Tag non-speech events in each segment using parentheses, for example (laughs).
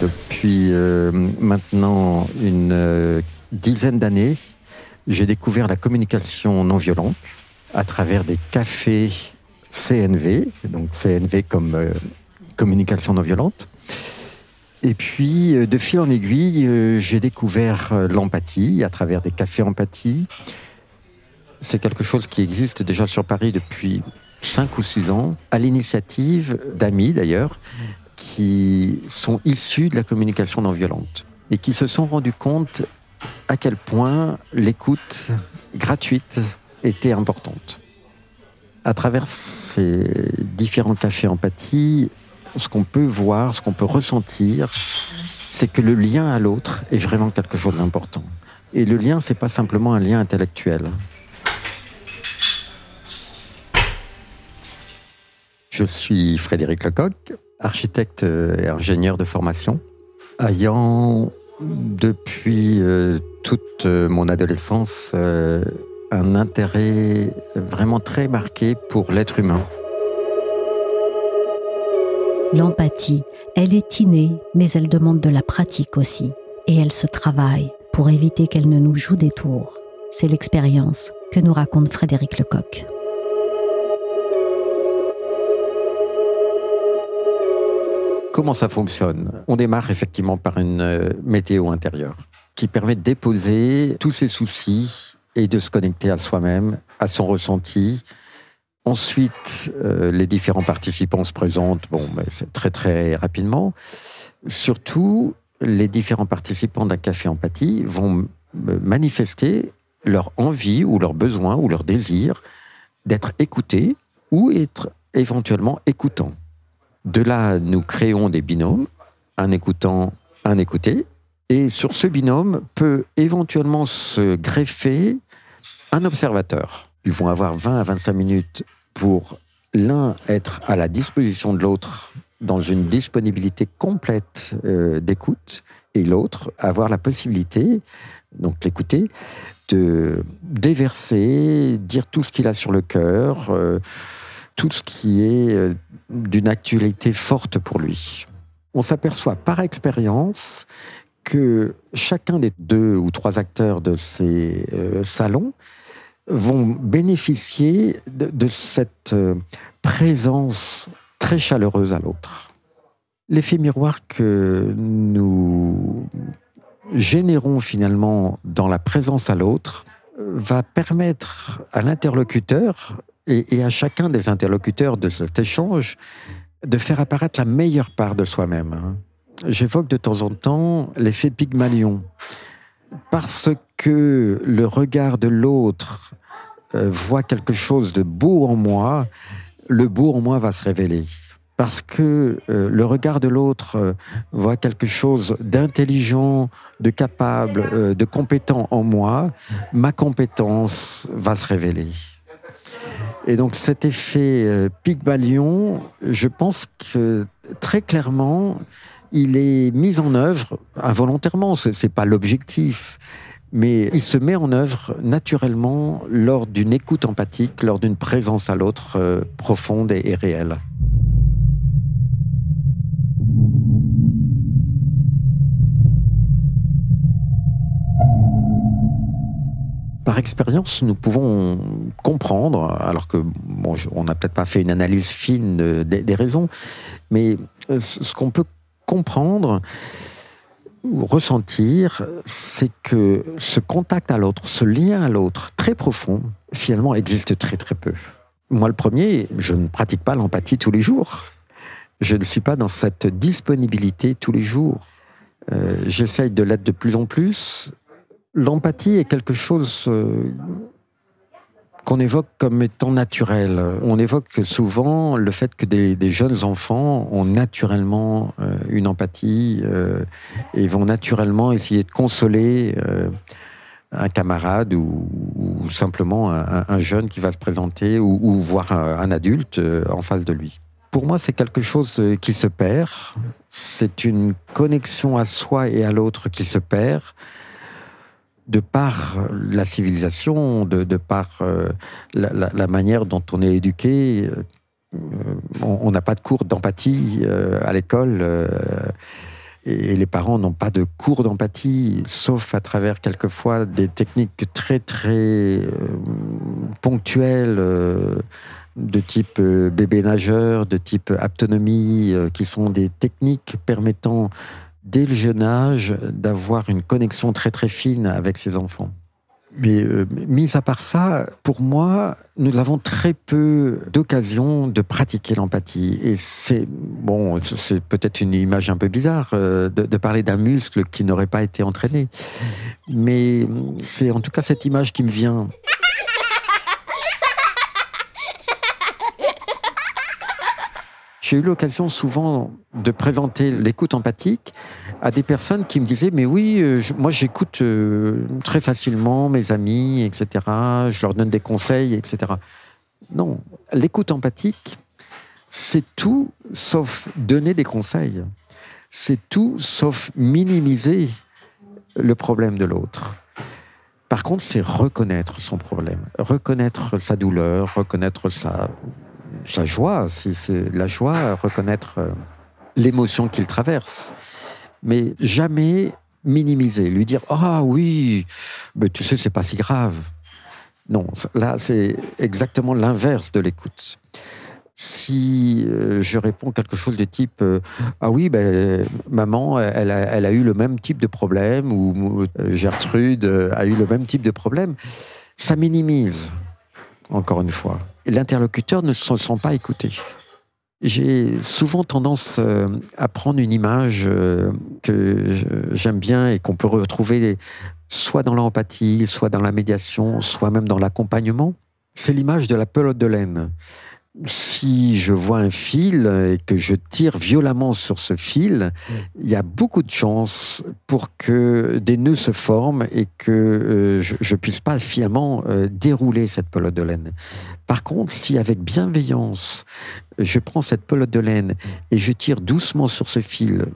Depuis euh, maintenant une euh, dizaine d'années, j'ai découvert la communication non violente à travers des cafés CNV, donc CNV comme euh, communication non violente. Et puis, de fil en aiguille, j'ai découvert l'empathie à travers des cafés empathie. C'est quelque chose qui existe déjà sur Paris depuis 5 ou 6 ans, à l'initiative d'amis d'ailleurs, qui sont issus de la communication non violente et qui se sont rendus compte à quel point l'écoute gratuite était importante. À travers ces différents cafés empathie, ce qu'on peut voir, ce qu'on peut ressentir, c'est que le lien à l'autre est vraiment quelque chose d'important. Et le lien, c'est pas simplement un lien intellectuel. Je suis Frédéric Lecoq, architecte et ingénieur de formation, ayant depuis euh, toute mon adolescence euh, un intérêt vraiment très marqué pour l'être humain. L'empathie, elle est innée, mais elle demande de la pratique aussi. Et elle se travaille pour éviter qu'elle ne nous joue des tours. C'est l'expérience que nous raconte Frédéric Lecoq. Comment ça fonctionne? On démarre effectivement par une euh, météo intérieure qui permet de déposer tous ses soucis et de se connecter à soi-même, à son ressenti. Ensuite, euh, les différents participants se présentent, bon, c'est très très rapidement. Surtout, les différents participants d'un café empathie vont manifester leur envie ou leur besoin ou leur désir d'être écoutés ou être éventuellement écoutants. De là, nous créons des binômes, un écoutant, un écouté, et sur ce binôme peut éventuellement se greffer un observateur. Ils vont avoir 20 à 25 minutes pour l'un être à la disposition de l'autre dans une disponibilité complète euh, d'écoute et l'autre avoir la possibilité, donc l'écouter, de déverser, dire tout ce qu'il a sur le cœur, euh, tout ce qui est euh, d'une actualité forte pour lui. On s'aperçoit par expérience que chacun des deux ou trois acteurs de ces euh, salons vont bénéficier de, cette euh, présence très chaleureuse à l'autre. L'effet miroir que nous générons finalement dans la présence à l'autre va permettre à l'interlocuteur et, à chacun des interlocuteurs de cet échange de faire apparaître la meilleure part de soi-même. Hein. J'évoque de temps en temps l'effet Pygmalion, parce que le regard de l'autre euh, voit quelque chose de beau en moi, le beau en moi va se révéler. Parce que euh, le regard de l'autre euh, voit quelque chose d'intelligent, de capable, de compétent en moi, ma compétence va se révéler. Et donc cet effet euh, Pygmalion, je pense que très clairement, il est mis en œuvre involontairement, ce n'est pas l'objectif, mais il se met en œuvre naturellement lors d'une écoute empathique, lors d'une présence à l'autre euh, profonde et réelle. Par expérience, nous pouvons comprendre, alors que bon, on n'a peut-être pas fait une analyse fine des, raisons, mais euh, ce qu'on peut comprendre ou ressentir, c'est que ce contact à l'autre, ce lien à l'autre très profond, finalement existe très très peu. Moi, le premier, je ne pratique pas l'empathie tous les jours. Je ne suis pas dans cette disponibilité tous les jours. Euh, J'essaye de l'être de plus en plus, L'empathie est quelque chose euh, qu'on évoque comme étant naturel. On évoque souvent le fait que des, jeunes enfants ont naturellement euh, une empathie euh, et vont naturellement essayer de consoler un camarade ou, simplement un, jeune qui va se présenter ou, voir un adulte en face de lui. Pour moi, c'est quelque chose qui se perd. C'est une connexion à soi et à l'autre qui se perd de par la civilisation, de, par euh, la, manière dont on est éduqué, euh, on n'a pas de cours d'empathie euh, à l'école et les parents n'ont pas de cours d'empathie, sauf à travers quelquefois des techniques très très ponctuelles de type bébé nageur, de type autonomie, qui sont des techniques permettant dès le jeune âge, d'avoir une connexion très très fine avec ses enfants. Mais euh, mis à part ça, pour moi, nous avons très peu d'occasions de pratiquer l'empathie. Et c'est bon, c'est peut-être une image un peu bizarre euh, de, de, parler d'un muscle qui n'aurait pas été entraîné. Mais c'est en tout cas cette image qui me vient. J'ai eu l'occasion souvent de présenter l'écoute empathique à des personnes qui me disaient mais oui, euh, moi j'écoute euh, très facilement mes amis, etc. Je leur donne des conseils, etc. Non, l'écoute empathique, c'est tout sauf donner des conseils. C'est tout sauf minimiser le problème de l'autre. Par contre, c'est reconnaître son problème, reconnaître sa douleur, reconnaître sa, sa joie, c'est la joie, reconnaître euh, l'émotion qu'il traverse, mais jamais minimiser, lui dire ah oui, mais tu sais c'est pas si grave. Non, là c'est exactement l'inverse de l'écoute. Si euh, je réponds quelque chose de type euh, ah oui ben maman elle a, eu le même type de problème ou Gertrude a eu le même type de problème, ça minimise encore une fois l'interlocuteur ne se sent pas écouté. J'ai souvent tendance euh, à prendre une image euh, que j'aime bien et qu'on peut retrouver soit dans l'empathie, soit dans la médiation, soit même dans l'accompagnement. C'est l'image de la pelote de laine si je vois un fil et que je tire violemment sur ce fil, mm. il y a beaucoup de chances pour que des nœuds se forment et que euh, je, ne puisse pas fièrement euh, dérouler cette pelote de laine. Par contre, si avec bienveillance, je prends cette pelote de laine et je tire doucement sur ce fil,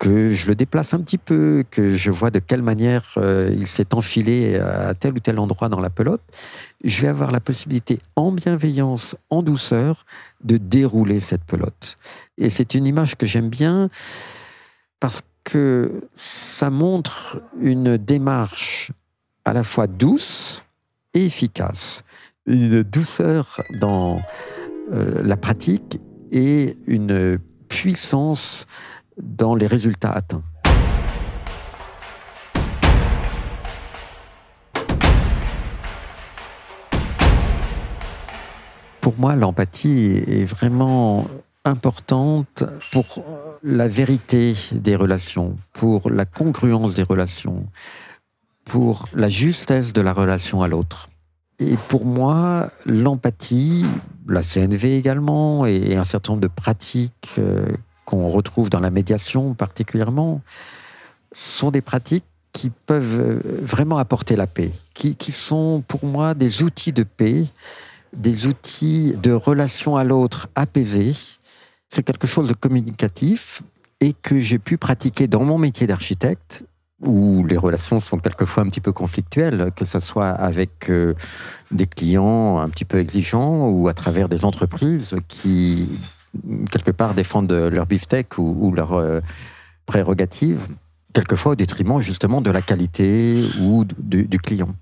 que je le déplace un petit peu, que je vois de quelle manière euh, il s'est enfilé à tel ou tel endroit dans la pelote, je vais avoir la possibilité, en bienveillance, en douceur, de dérouler cette pelote. Et c'est une image que j'aime bien parce que ça montre une démarche à la fois douce et efficace. Une douceur dans euh, la pratique et une puissance dans les résultats atteints. Pour moi, l'empathie est vraiment importante pour la vérité des relations, pour la congruence des relations, pour la justesse de la relation à l'autre. Et pour moi, l'empathie, la CNV également, et un certain nombre de pratiques euh, qu'on retrouve dans la médiation particulièrement, sont des pratiques qui peuvent euh, vraiment apporter la paix, qui, sont pour moi des outils de paix, des outils de relation à l'autre apaisés. C'est quelque chose de communicatif et que j'ai pu pratiquer dans mon métier d'architecte où les relations sont quelquefois un petit peu conflictuelles, que ce soit avec euh, des clients un petit peu exigeants ou à travers des entreprises qui quelque part défendent leur beefsteak ou, leurs euh, prérogatives, quelquefois au détriment justement de la qualité ou du, client.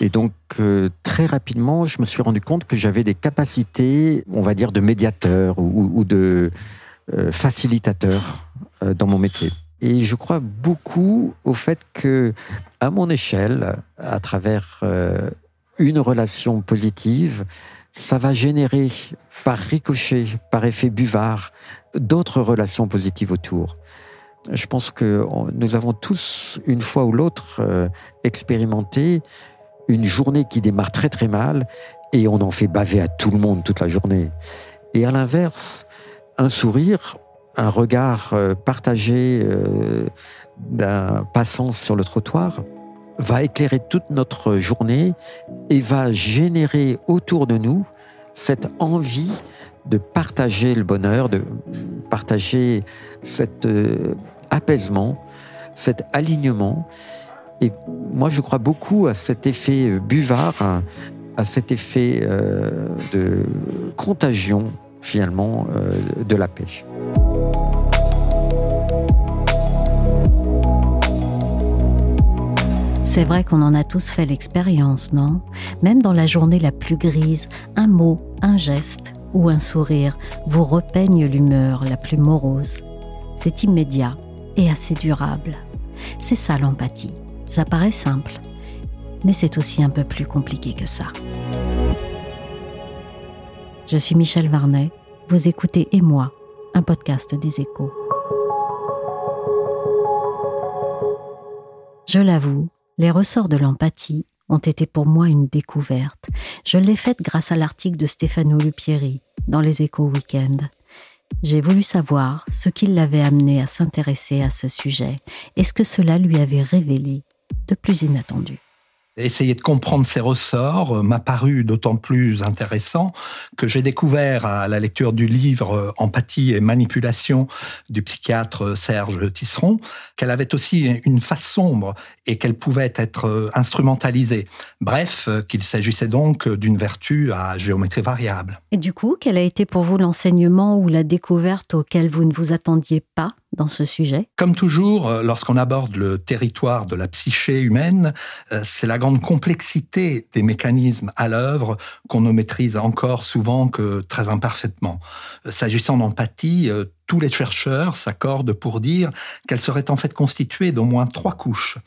Et donc, euh, très rapidement, je me suis rendu compte que j'avais des capacités, on va dire, de médiateur ou, de euh, facilitateur dans mon métier. Et je crois beaucoup au fait que, à mon échelle, à travers une relation positive, ça va générer par ricochet, par effet buvard, d'autres relations positives autour. Je pense que nous avons tous, une fois ou l'autre, euh, expérimenté une journée qui démarre très très mal et on en fait baver à tout le monde toute la journée. Et à l'inverse, un sourire, un regard euh, partagé euh, d'un passant sur le trottoir va éclairer toute notre journée et va générer autour de nous cette envie de partager le bonheur, de partager cet euh, apaisement, cet alignement Et moi, je crois beaucoup à cet effet buvard, à cet effet euh, de contagion, finalement, euh, de la paix. C'est vrai qu'on en a tous fait l'expérience, non? Même dans la journée la plus grise, un mot, un geste ou un sourire vous repeigne l'humeur la plus morose. C'est immédiat et assez durable. C'est ça l'empathie. Ça paraît simple, mais c'est aussi un peu plus compliqué que ça. Je suis Michel Varnet, vous écoutez Et moi, un podcast des échos. Je l'avoue, les ressorts de l'empathie ont été pour moi une découverte. Je l'ai faite grâce à l'article de Stefano Lupieri dans les échos week-end. J'ai voulu savoir ce qui l'avait amené à s'intéresser à ce sujet et ce que cela lui avait révélé de plus inattendu? Essayer de comprendre ces ressorts euh, m'a paru d'autant plus intéressant que j'ai découvert à la lecture du livre euh, Empathie et manipulation du psychiatre euh, Serge Tisseron qu'elle avait aussi une face sombre et qu'elle pouvait être instrumentalisée. Bref, qu'il s'agissait donc d'une vertu à géométrie variable. Et du coup, quel a été pour vous l'enseignement ou la découverte auquel vous ne vous attendiez pas dans ce sujet? Comme toujours, lorsqu'on aborde le territoire de la psyché humaine, c'est la grande complexité des mécanismes à l'œuvre qu'on ne maîtrise encore souvent que très imparfaitement. Euh, s'agissant d'empathie, tous les chercheurs s'accordent pour dire qu'elle serait en fait constituée d'au moins trois couches.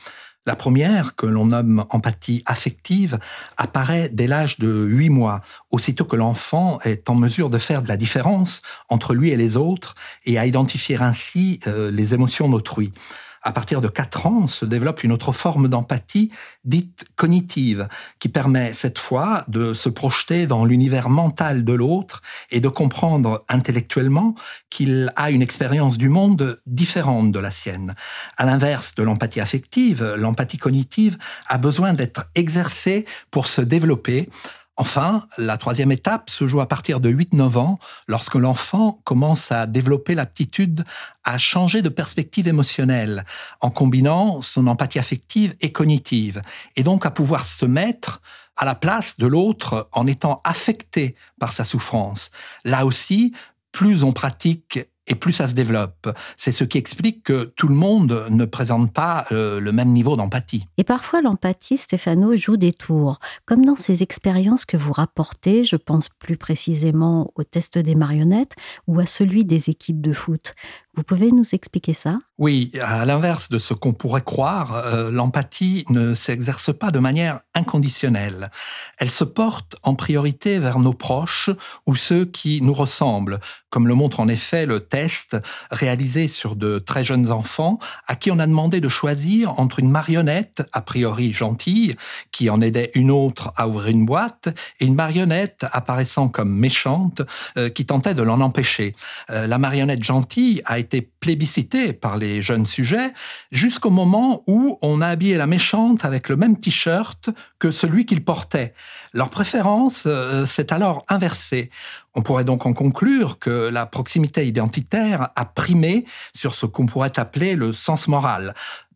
La première, que l'on nomme empathie affective, apparaît dès l'âge de 8 mois, aussitôt que l'enfant est en mesure de faire de la différence entre lui et les autres et à identifier ainsi euh, les émotions d'autrui à partir de 4 ans, se développe une autre forme d'empathie dite cognitive, qui permet cette fois de se projeter dans l'univers mental de l'autre et de comprendre intellectuellement qu'il a une expérience du monde différente de la sienne. À l'inverse de l'empathie affective, l'empathie cognitive a besoin d'être exercée pour se développer Enfin, la troisième étape se joue à partir de 8-9 ans, lorsque l'enfant commence à développer l'aptitude à changer de perspective émotionnelle, en combinant son empathie affective et cognitive, et donc à pouvoir se mettre à la place de l'autre en étant affecté par sa souffrance. Là aussi, plus on pratique et plus ça se développe. C'est ce qui explique que tout le monde ne présente pas euh, le même niveau d'empathie. Et parfois, l'empathie, Stéphano, joue des tours. Comme dans ces expériences que vous rapportez, je pense plus précisément au test des marionnettes ou à celui des équipes de foot. Vous pouvez nous expliquer ça? Oui, à l'inverse de ce qu'on pourrait croire, euh, l'empathie ne s'exerce pas de manière inconditionnelle. Elle se porte en priorité vers nos proches ou ceux qui nous ressemblent, comme le montre en effet le test réalisé sur de très jeunes enfants à qui on a demandé de choisir entre une marionnette, a priori gentille, qui en aidait une autre à ouvrir une boîte, et une marionnette apparaissant comme méchante, euh, qui tentait de l'en empêcher. Euh, la marionnette gentille a été plébiscité par les jeunes sujets jusqu'au moment où on a habillé la méchante avec le même t-shirt que celui qu'il portait. Leur préférence euh, s'est alors inversée. On pourrait donc en conclure que la proximité identitaire a primé sur ce qu'on pourrait appeler le sens moral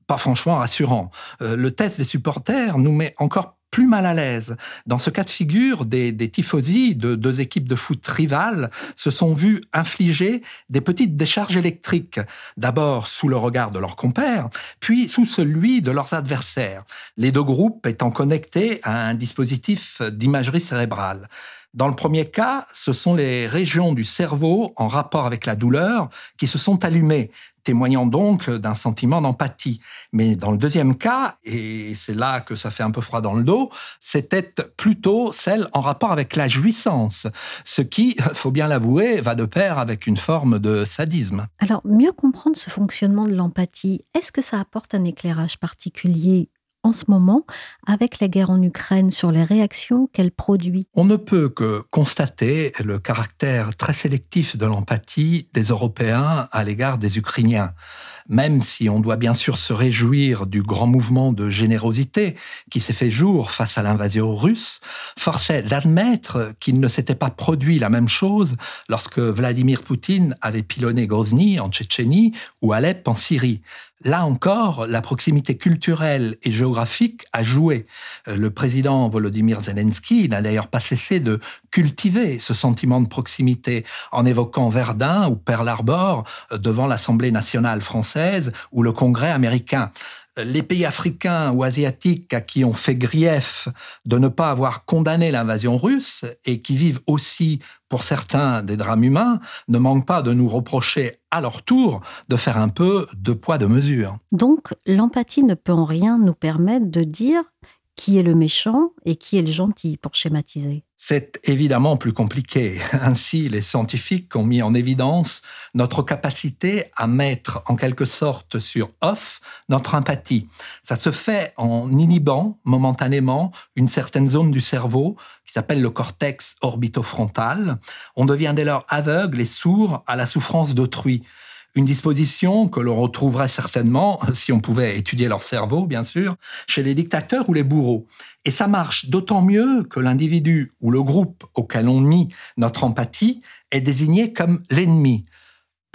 pas franchement rassurant. Euh, le test des supporters nous met encore plus mal à l'aise. Dans ce cas de figure, des, des tifosi de deux équipes de foot rivales se sont vus infliger des petites décharges électriques, d'abord sous le regard de leurs compères, puis sous celui de leurs adversaires, les deux groupes étant connectés à un dispositif d'imagerie cérébrale. Dans le premier cas, ce sont les régions du cerveau en rapport avec la douleur qui se sont allumées, témoignant donc d'un sentiment d'empathie. Mais dans le deuxième cas, et c'est là que ça fait un peu froid dans le dos, c'était plutôt celle en rapport avec la jouissance, ce qui, (laughs) faut bien l'avouer, va de pair avec une forme de sadisme. Alors, mieux comprendre ce fonctionnement de l'empathie, est-ce que ça apporte un éclairage particulier en ce moment avec la guerre en Ukraine sur les réactions qu'elle produit On ne peut que constater le caractère très sélectif de l'empathie des Européens à l'égard des Ukrainiens. même si on doit bien sûr se réjouir du grand mouvement de générosité qui s'est fait jour face à l'invasion russe, force est d'admettre qu'il ne s'était pas produit la même chose lorsque Vladimir Poutine avait pilonné Grozny en Tchétchénie ou Alep en Syrie. Là encore, la proximité culturelle et géographique a joué. Euh, le président Volodymyr Zelensky n'a d'ailleurs pas cessé de cultiver ce sentiment de proximité en évoquant Verdun ou Pearl Harbor euh, devant l'Assemblée nationale française ou le Congrès américain les pays africains ou asiatiques à qui on fait grief de ne pas avoir condamné l'invasion russe et qui vivent aussi, pour certains, des drames humains, ne manquent pas de nous reprocher à leur tour de faire un peu de poids de mesure. Donc, l'empathie ne peut en rien nous permettre de dire qui est le méchant et qui est le gentil, pour schématiser. C'est évidemment plus compliqué. (laughs) Ainsi, les scientifiques ont mis en évidence notre capacité à mettre en quelque sorte sur off notre empathie. Ça se fait en inhibant momentanément une certaine zone du cerveau qui s'appelle le cortex orbitofrontal. On devient dès lors aveugle et sourd à la souffrance d'autrui. Une disposition que l'on retrouverait certainement, (laughs) si on pouvait étudier leur cerveau, bien sûr, chez les dictateurs ou les bourreaux. Et ça marche d'autant mieux que l'individu ou le groupe auquel on nie notre empathie est désigné comme l'ennemi.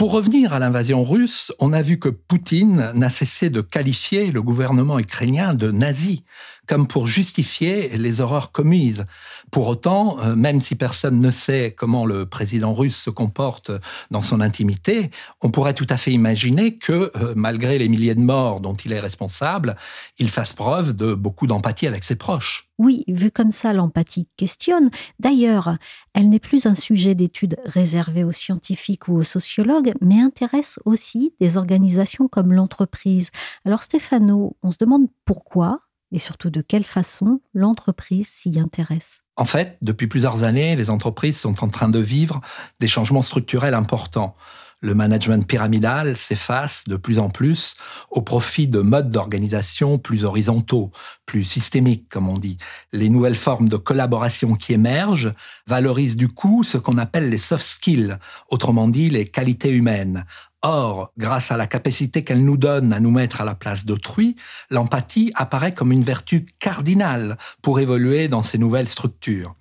Pour revenir à l'invasion russe, on a vu que Poutine n'a cessé de qualifier le gouvernement ukrainien de nazi, comme pour justifier les horreurs commises. Pour autant, euh, même si personne ne sait comment le président russe se comporte dans son intimité, on pourrait tout à fait imaginer que, euh, malgré les milliers de morts dont il est responsable, il fasse preuve de beaucoup d'empathie avec ses proches. Oui, vu comme ça, l'empathie questionne. D'ailleurs, elle n'est plus un sujet d'étude réservé aux scientifiques ou aux sociologues, mais intéresse aussi des organisations comme l'entreprise. Alors Stéphano, on se demande pourquoi et surtout de quelle façon l'entreprise s'y intéresse. En fait, depuis plusieurs années, les entreprises sont en train de vivre des changements structurels importants. Le management pyramidal s'efface de plus en plus au profit de modes d'organisation plus horizontaux, plus systémiques, comme on dit. Les nouvelles formes de collaboration qui émergent valorisent du coup ce qu'on appelle les soft skills, autrement dit les qualités humaines, Or, grâce à la capacité qu'elle nous donne à nous mettre à la place d'autrui, l'empathie apparaît comme une vertu cardinale pour évoluer dans ces nouvelles structures.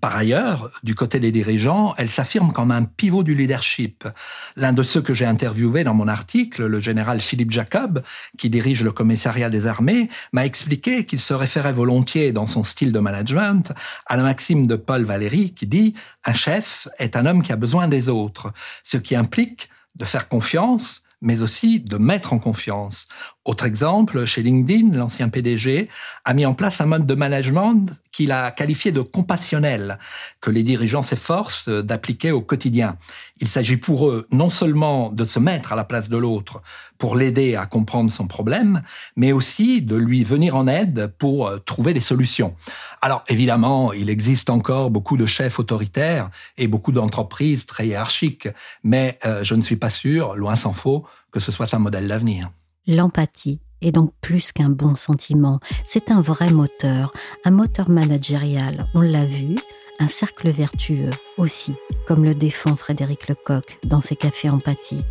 Par ailleurs, du côté des dirigeants, elle s'affirme comme un pivot du leadership. L'un de ceux que j'ai interviewé dans mon article, le général Philippe Jacob, qui dirige le commissariat des armées, m'a expliqué qu'il se référait volontiers dans son style de management à la maxime de Paul Valéry qui dit ⁇ Un chef est un homme qui a besoin des autres ⁇ ce qui implique de faire confiance, mais aussi de mettre en confiance. Autre exemple, chez LinkedIn, l'ancien PDG a mis en place un mode de management qu'il a qualifié de compassionnel, que les dirigeants s'efforcent d'appliquer au quotidien. Il s'agit pour eux non seulement de se mettre à la place de l'autre pour l'aider à comprendre son problème, mais aussi de lui venir en aide pour euh, trouver des solutions. Alors évidemment, il existe encore beaucoup de chefs autoritaires et beaucoup d'entreprises très hiérarchiques, mais euh, je ne suis pas sûr, loin s'en faut, que ce soit un modèle d'avenir. L'empathie est donc plus qu'un bon sentiment, c'est un vrai moteur, un moteur managérial, on l'a vu, un cercle vertueux aussi, comme le défend Frédéric Lecoq dans ses cafés empathie.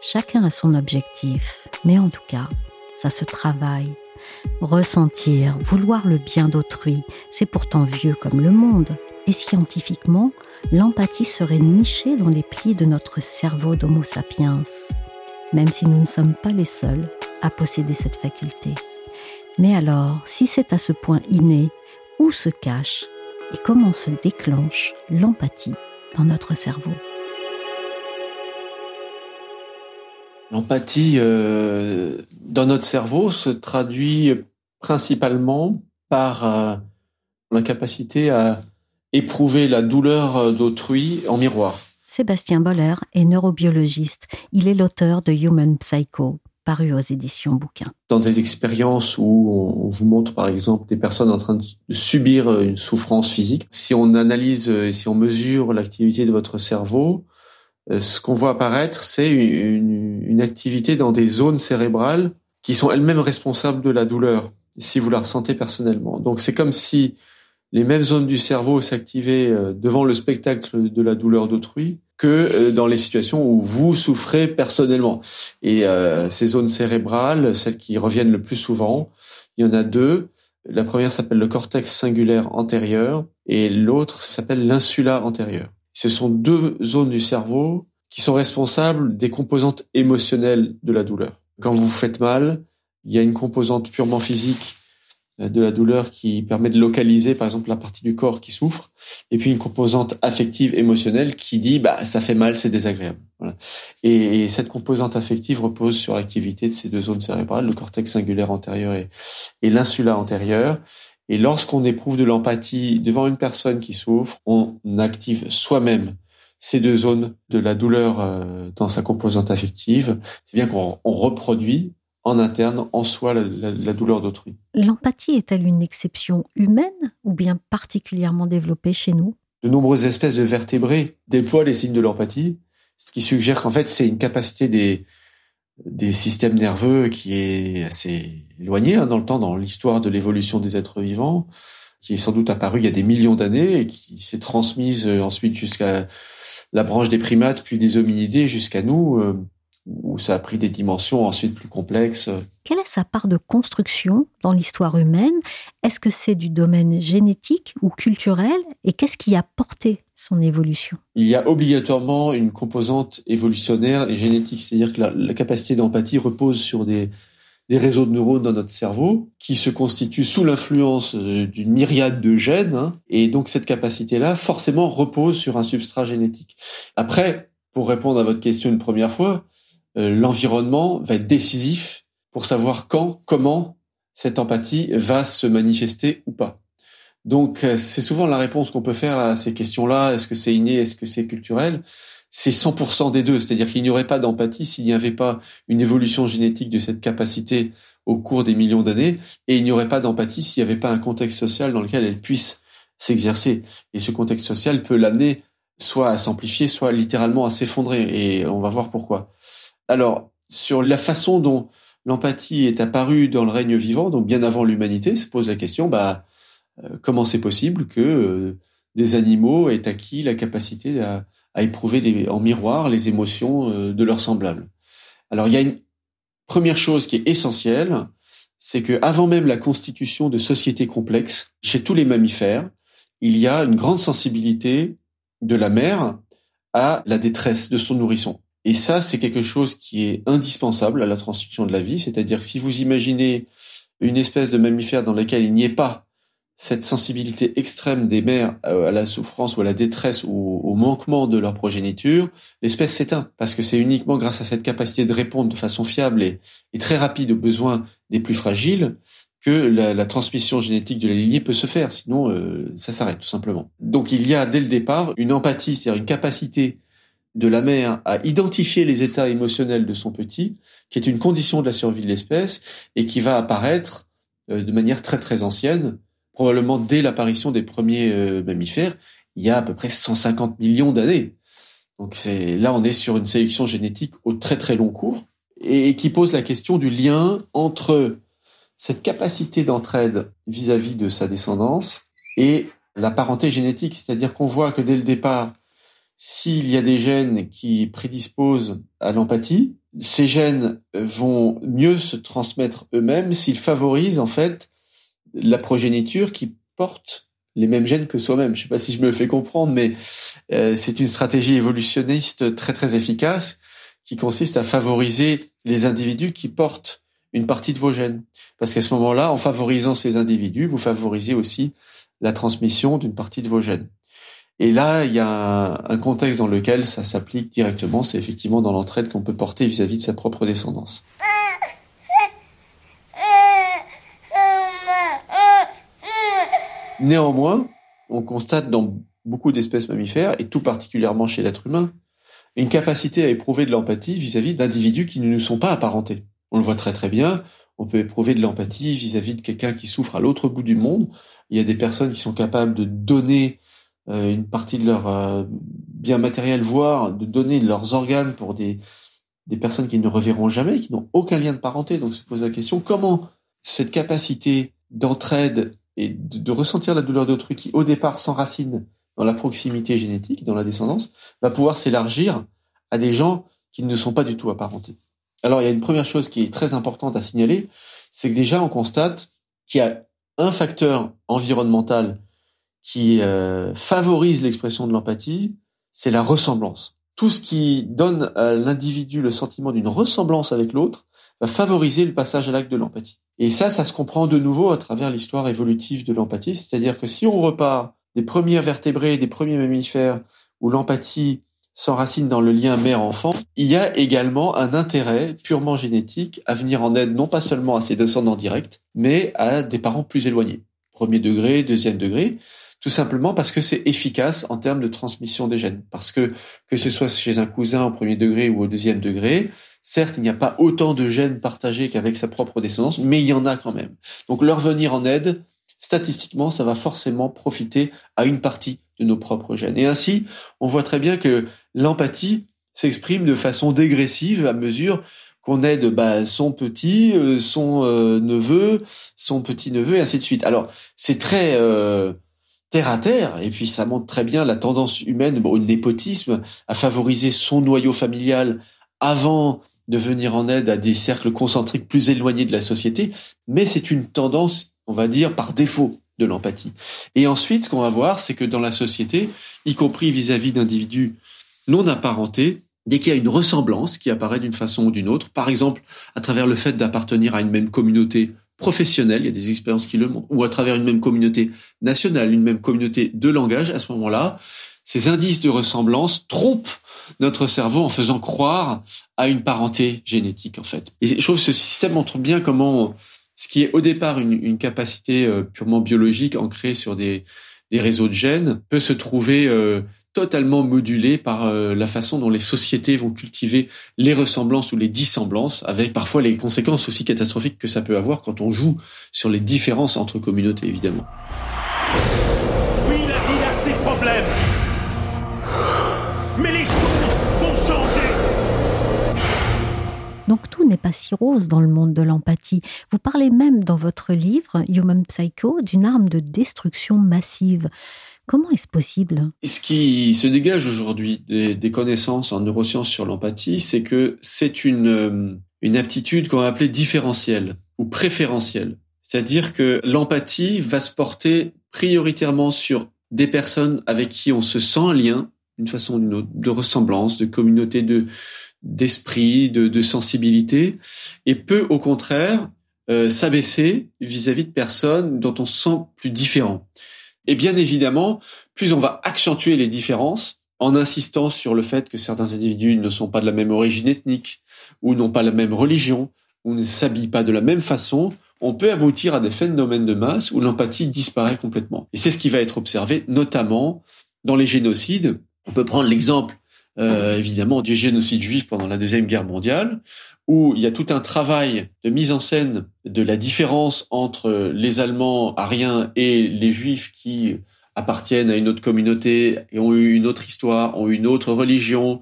Chacun a son objectif, mais en tout cas, ça se travaille. Ressentir, vouloir le bien d'autrui, c'est pourtant vieux comme le monde. Et scientifiquement, l'empathie serait nichée dans les plis de notre cerveau d'Homo sapiens même si nous ne sommes pas les seuls à posséder cette faculté. Mais alors, si c'est à ce point inné, où se cache et comment se déclenche l'empathie dans notre cerveau L'empathie euh, dans notre cerveau se traduit principalement par euh, la capacité à éprouver la douleur d'autrui en miroir. Sébastien Boller est neurobiologiste. Il est l'auteur de Human Psycho, paru aux éditions Bouquins. Dans des expériences où on vous montre par exemple des personnes en train de subir une souffrance physique, si on analyse et si on mesure l'activité de votre cerveau, euh, ce qu'on voit apparaître, c'est une, activité dans des zones cérébrales qui sont elles-mêmes responsables de la douleur, si vous la ressentez personnellement. Donc c'est comme si les mêmes zones du cerveau s'activaient euh, devant le spectacle de la douleur d'autrui que euh, dans les situations où vous souffrez personnellement. Et euh, ces zones cérébrales, celles qui reviennent le plus souvent, il y en a deux. La première s'appelle le cortex singulaire antérieur et l'autre s'appelle l'insula antérieur. Ce sont deux zones du cerveau qui sont responsables des composantes émotionnelles de la douleur. Quand vous vous faites mal, il y a une composante purement physique de la douleur qui permet de localiser par exemple la partie du corps qui souffre. Et puis une composante affective émotionnelle qui dit bah ça fait mal c'est désagréable. Voilà. et, cette composante affective repose sur l'activité de ces deux zones cérébrales le cortex singulaire antérieur et, l'insula antérieur. Et lorsqu'on éprouve de l'empathie devant une personne qui souffre on active soi-même ces deux zones de la douleur euh, dans sa composante affective. C'est bien qu'on reproduit en interne, en soi, la, douleur d'autrui. L'empathie est-elle une exception humaine ou bien particulièrement développée chez nous? De nombreuses espèces de vertébrés déploient les signes de l'empathie, ce qui suggère qu'en fait, c'est une capacité des, des systèmes nerveux qui est assez éloignée hein, dans le temps, dans l'histoire de l'évolution des êtres vivants, qui est sans doute apparue il y a des millions d'années et qui s'est transmise euh, ensuite jusqu'à la branche des primates, puis des hominidés jusqu'à nous. Où ça a pris des dimensions ensuite plus complexes. Quelle est sa part de construction dans l'histoire humaine? Est-ce que c'est du domaine génétique ou culturel? Et qu'est-ce qui a porté son évolution? Il y a obligatoirement une composante évolutionnaire et génétique, c'est-à-dire que la, capacité d'empathie repose sur des, des réseaux de neurones dans notre cerveau qui se constituent sous l'influence euh, d'une myriade de gènes. Hein. et donc cette capacité-là, forcément, repose sur un substrat génétique. Après, pour répondre à votre question une première fois, l'environnement va être décisif pour savoir quand, comment cette empathie va se manifester ou pas. Donc euh, c'est souvent la réponse qu'on peut faire à ces questions-là. Est-ce que c'est inné? Est-ce que c'est culturel? C'est 100% des deux. C'est-à-dire qu'il n'y aurait pas d'empathie s'il n'y avait pas une évolution génétique de cette capacité au cours des millions d'années, et il n'y aurait pas d'empathie s'il n'y avait pas un contexte social dans lequel elle puisse s'exercer. Et ce contexte social peut l'amener soit à s'amplifier, soit littéralement à s'effondrer. Et on va voir pourquoi. Alors, sur la façon dont l'empathie est apparue dans le règne vivant, donc bien avant l'humanité, se pose la question, bah, euh, comment c'est possible que euh, des animaux aient acquis la capacité à, éprouver en miroir les émotions euh, de leurs semblables Alors, il y a une première chose qui est essentielle, c'est que avant même la constitution de sociétés complexes, chez tous les mammifères, il y a une grande sensibilité de la mère à la détresse de son nourrisson. Et ça, c'est quelque chose qui est indispensable à la transmission de la vie. C'est-à-dire que si vous imaginez une espèce de mammifère dans laquelle il n'y ait pas cette sensibilité extrême des mères euh, à la souffrance ou à la détresse ou au manquement de leur progéniture, l'espèce s'éteint. Parce que c'est uniquement grâce à cette capacité de répondre de façon fiable et, très rapide aux besoins des plus fragiles que la, transmission génétique de la lignée peut se faire. Sinon, euh, ça s'arrête tout simplement. Donc il y a dès le départ une empathie, c'est-à-dire une capacité de la mère à identifier les états émotionnels de son petit, qui est une condition de la survie de l'espèce et qui va apparaître euh, de manière très très ancienne, probablement dès l'apparition des premiers euh, mammifères, il y a à peu près 150 millions d'années. Donc c'est là on est sur une sélection génétique au très très long cours et qui pose la question du lien entre cette capacité d'entraide vis-à-vis de sa descendance et la parenté génétique, c'est-à-dire qu'on voit que dès le départ, s'il y a des gènes qui prédisposent à l'empathie, ces gènes vont mieux se transmettre eux-mêmes s'ils favorisent en fait la progéniture qui porte les mêmes gènes que soi-même. Je ne sais pas si je me fais comprendre, mais euh, c'est une stratégie évolutionniste très très efficace qui consiste à favoriser les individus qui portent une partie de vos gènes. Parce qu'à ce moment-là, en favorisant ces individus, vous favorisez aussi la transmission d'une partie de vos gènes. Et là, il y a un contexte dans lequel ça s'applique directement, c'est effectivement dans l'entraide qu'on peut porter vis-à-vis de sa propre descendance. Néanmoins, on constate dans beaucoup d'espèces mammifères, et tout particulièrement chez l'être humain, une capacité à éprouver de l'empathie vis-à-vis d'individus qui ne nous sont pas apparentés. On le voit très très bien, on peut éprouver de l'empathie vis-à-vis de quelqu'un qui souffre à l'autre bout du monde. Il y a des personnes qui sont capables de donner une partie de leur euh, bien matériel, voire de donner leurs organes pour des, des personnes qui ne reverront jamais, qui n'ont aucun lien de parenté. Donc se pose la question comment cette capacité d'entraide et de, ressentir la douleur d'autrui qui au départ s'enracine dans la proximité génétique, dans la descendance, va pouvoir s'élargir à des gens qui ne sont pas du tout apparentés. Alors il y a une première chose qui est très importante à signaler, c'est que déjà on constate qu'il y a un facteur environnemental qui euh, favorise l'expression de l'empathie, c'est la ressemblance. Tout ce qui donne à l'individu le sentiment d'une ressemblance avec l'autre va favoriser le passage à l'acte de l'empathie. Et ça, ça se comprend de nouveau à travers l'histoire évolutive de l'empathie, c'est-à-dire que si on repart des premiers vertébrés, des premiers mammifères, où l'empathie s'enracine dans le lien mère-enfant, il y a également un intérêt purement génétique à venir en aide non pas seulement à ses descendants directs, mais à des parents plus éloignés. Premier degré, deuxième degré, tout simplement parce que c'est efficace en termes de transmission des gènes. Parce que que ce soit chez un cousin au premier degré ou au deuxième degré, certes, il n'y a pas autant de gènes partagés qu'avec sa propre descendance, mais il y en a quand même. Donc leur venir en aide statistiquement, ça va forcément profiter à une partie de nos propres gènes. Et ainsi, on voit très bien que l'empathie s'exprime de façon dégressive à mesure qu'on aide bah, son petit, euh, son euh, neveu, son petit-neveu, et ainsi de suite. Alors, c'est très euh, terre à terre, et puis ça montre très bien la tendance humaine, le népotisme, à favoriser son noyau familial avant de venir en aide à des cercles concentriques plus éloignés de la société, mais c'est une tendance on va dire, par défaut de l'empathie. Et ensuite, ce qu'on va voir, c'est que dans la société, y compris vis-à-vis d'individus non apparentés, dès qu'il y a une ressemblance qui apparaît d'une façon ou d'une autre, par exemple à travers le fait d'appartenir à une même communauté professionnelle, il y a des expériences qui le montrent, ou à travers une même communauté nationale, une même communauté de langage, à ce moment-là, ces indices de ressemblance trompent notre cerveau en faisant croire à une parenté génétique, en fait. Et je trouve que ce système montre bien comment ce qui est au départ une, une capacité euh, purement biologique ancrée sur des, des, réseaux de gènes peut se trouver euh, totalement modulé par euh, la façon dont les sociétés vont cultiver les ressemblances ou les dissemblances, avec parfois les conséquences aussi catastrophiques que ça peut avoir quand on joue sur les différences entre communautés, évidemment. Oui, la vie a ses problèmes. Mais les Donc tout n'est pas si rose dans le monde de l'empathie. Vous parlez même dans votre livre Human Psycho d'une arme de destruction massive. Comment est-ce possible? Ce qui se dégage aujourd'hui des, connaissances en neurosciences sur l'empathie, c'est que c'est une, euh, une aptitude qu'on va appeler différentielle ou préférentielle. C'est-à-dire que l'empathie va se porter prioritairement sur des personnes avec qui on se sent un lien, une façon d'une autre, de ressemblance, de communauté, de, d'esprit, de, sensibilité, et peut au contraire euh, s'abaisser vis-à-vis de personnes dont on se sent plus différent. Et bien évidemment, plus on va accentuer les différences en insistant sur le fait que certains individus ne sont pas de la même origine ethnique, ou n'ont pas la même religion, ou ne s'habillent pas de la même façon, on peut aboutir à des phénomènes de masse où l'empathie disparaît complètement. Et c'est ce qui va être observé notamment dans les génocides. On peut prendre l'exemple euh, évidemment du génocide juif pendant la Deuxième Guerre mondiale, où il y a tout un travail de mise en scène de la différence entre les Allemands ariens et les Juifs qui appartiennent à une autre communauté et ont eu une autre histoire, ont eu une autre religion,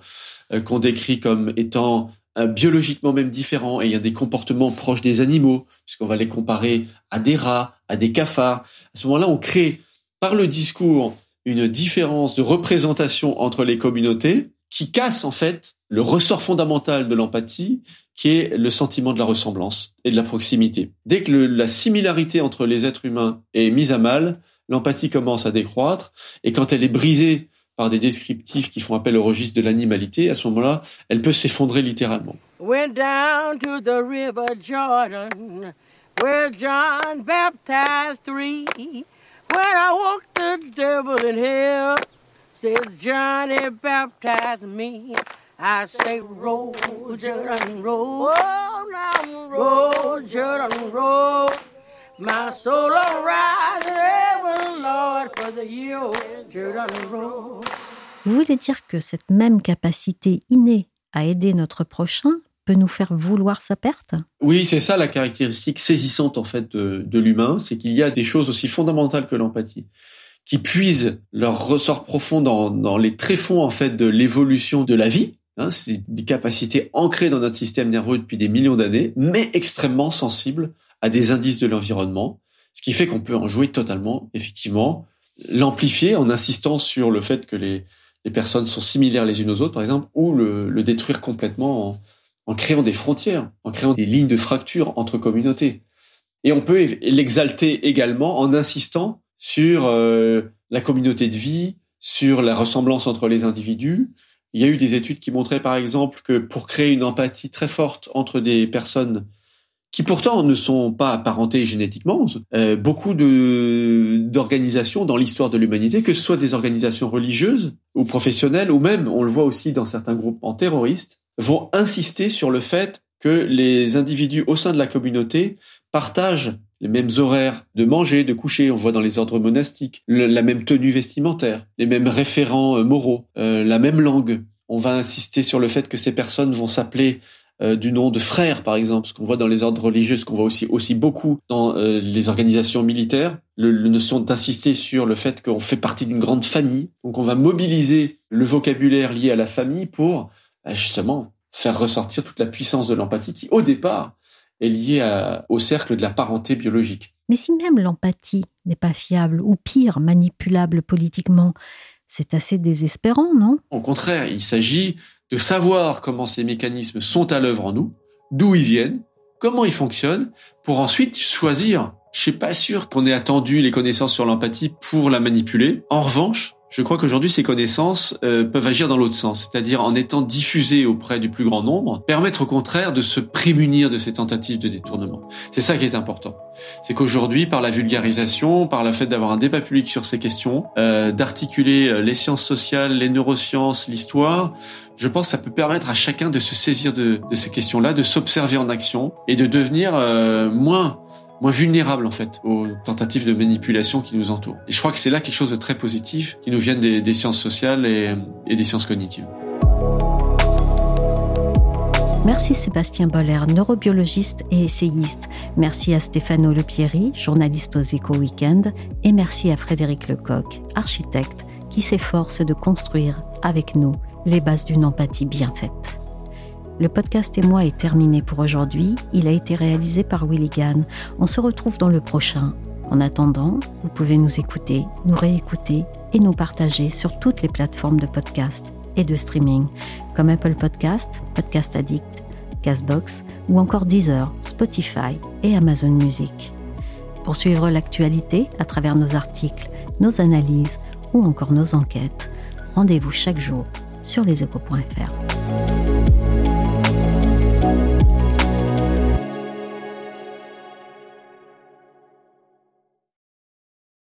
euh, qu'on décrit comme étant euh, biologiquement même différents, et il y a des comportements proches des animaux, puisqu'on va les comparer à des rats, à des cafards. À ce moment-là, on crée par le discours une différence de représentation entre les communautés qui casse en fait le ressort fondamental de l'empathie, qui est le sentiment de la ressemblance et de la proximité. Dès que la similarité entre les êtres humains est mise à mal, l'empathie commence à décroître, et quand elle est brisée par des descriptifs qui font appel au registre de l'animalité, à ce moment-là, elle peut s'effondrer littéralement. down to the river Jordan, where John baptized three. When I walked the devil in hell, Johnny me. I say, My soul Lord, for the Vous voulez dire que cette même capacité innée à aider notre prochain peut nous faire vouloir sa perte? Oui, c'est ça la caractéristique saisissante en fait de l'humain, c'est qu'il y a des choses aussi fondamentales que l'empathie qui puisent leur ressort profond dans, dans les tréfonds en fait de l'évolution de la vie. Hein, c'est des capacités ancrées dans notre système nerveux depuis des millions d'années, mais extrêmement sensibles à des indices de l'environnement, ce qui fait qu'on peut en jouer totalement, effectivement, l'amplifier en insistant sur le fait que les, personnes sont similaires les unes aux autres, par exemple, ou le, détruire complètement en, en créant des frontières, en créant des lignes de fracture entre communautés. Et on peut l'exalter également en insistant sur euh, la communauté de vie, sur la ressemblance entre les individus. Il y a eu des études qui montraient par exemple que pour créer une empathie très forte entre des personnes qui pourtant ne sont pas apparentées génétiquement, euh, beaucoup d'organisations dans l'histoire de l'humanité, que ce soit des organisations religieuses ou professionnelles, ou même, on le voit aussi dans certains groupes en terroristes, vont insister sur le fait que les individus au sein de la communauté partagent les mêmes horaires de manger, de coucher, on voit dans les ordres monastiques, la même tenue vestimentaire, les mêmes référents euh, moraux, euh, la même langue. On va insister sur le fait que ces personnes vont s'appeler euh, du nom de frères, par exemple, ce qu'on voit dans les ordres religieux, ce qu'on voit aussi, aussi beaucoup dans les organisations militaires, le, le notion d'insister sur le fait qu'on fait partie d'une grande famille. Donc on va mobiliser le vocabulaire lié à la famille pour bah, justement faire ressortir toute la puissance de l'empathie qui, au départ, est liée au cercle de la parenté biologique. Mais si même l'empathie n'est pas fiable, ou pire, manipulable politiquement, c'est assez désespérant, non? Au contraire, il s'agit de savoir comment ces mécanismes sont à l'œuvre en nous, d'où ils viennent, comment ils fonctionnent, pour ensuite choisir. Je suis pas sûr qu'on ait attendu les connaissances sur l'empathie pour la manipuler. En revanche, je crois qu'aujourd'hui, ces connaissances euh, peuvent agir dans l'autre sens, c'est-à-dire en étant diffusées auprès du plus grand nombre, permettre au contraire de se prémunir de ces tentatives de détournement. C'est ça qui est important. C'est qu'aujourd'hui, par la vulgarisation, par le fait d'avoir un débat public sur ces questions, euh, d'articuler euh, les sciences sociales, les neurosciences, l'histoire, je pense que ça peut permettre à chacun de se saisir de, de ces questions-là, de s'observer en action et de devenir euh, moins moins vulnérables en fait aux tentatives de manipulation qui nous entourent. Et je crois que c'est là quelque chose de très positif qui nous vient des, sciences sociales et, des sciences cognitives. Merci Sébastien Boller, neurobiologiste et essayiste. Merci à Stefano Lepieri, journaliste aux Éco Weekend. Et merci à Frédéric Lecoq, architecte, qui s'efforce de construire avec nous les bases d'une empathie bien faite. Le podcast et moi est terminé pour aujourd'hui. Il a été réalisé par Willigan. On se retrouve dans le prochain. En attendant, vous pouvez nous écouter, nous réécouter et nous partager sur toutes les plateformes de podcast et de streaming, comme Apple Podcast, Podcast Addict, Castbox ou encore Deezer, Spotify et Amazon Music. Pour suivre l'actualité à travers nos articles, nos analyses ou encore nos enquêtes, rendez-vous chaque jour sur leséchos.fr.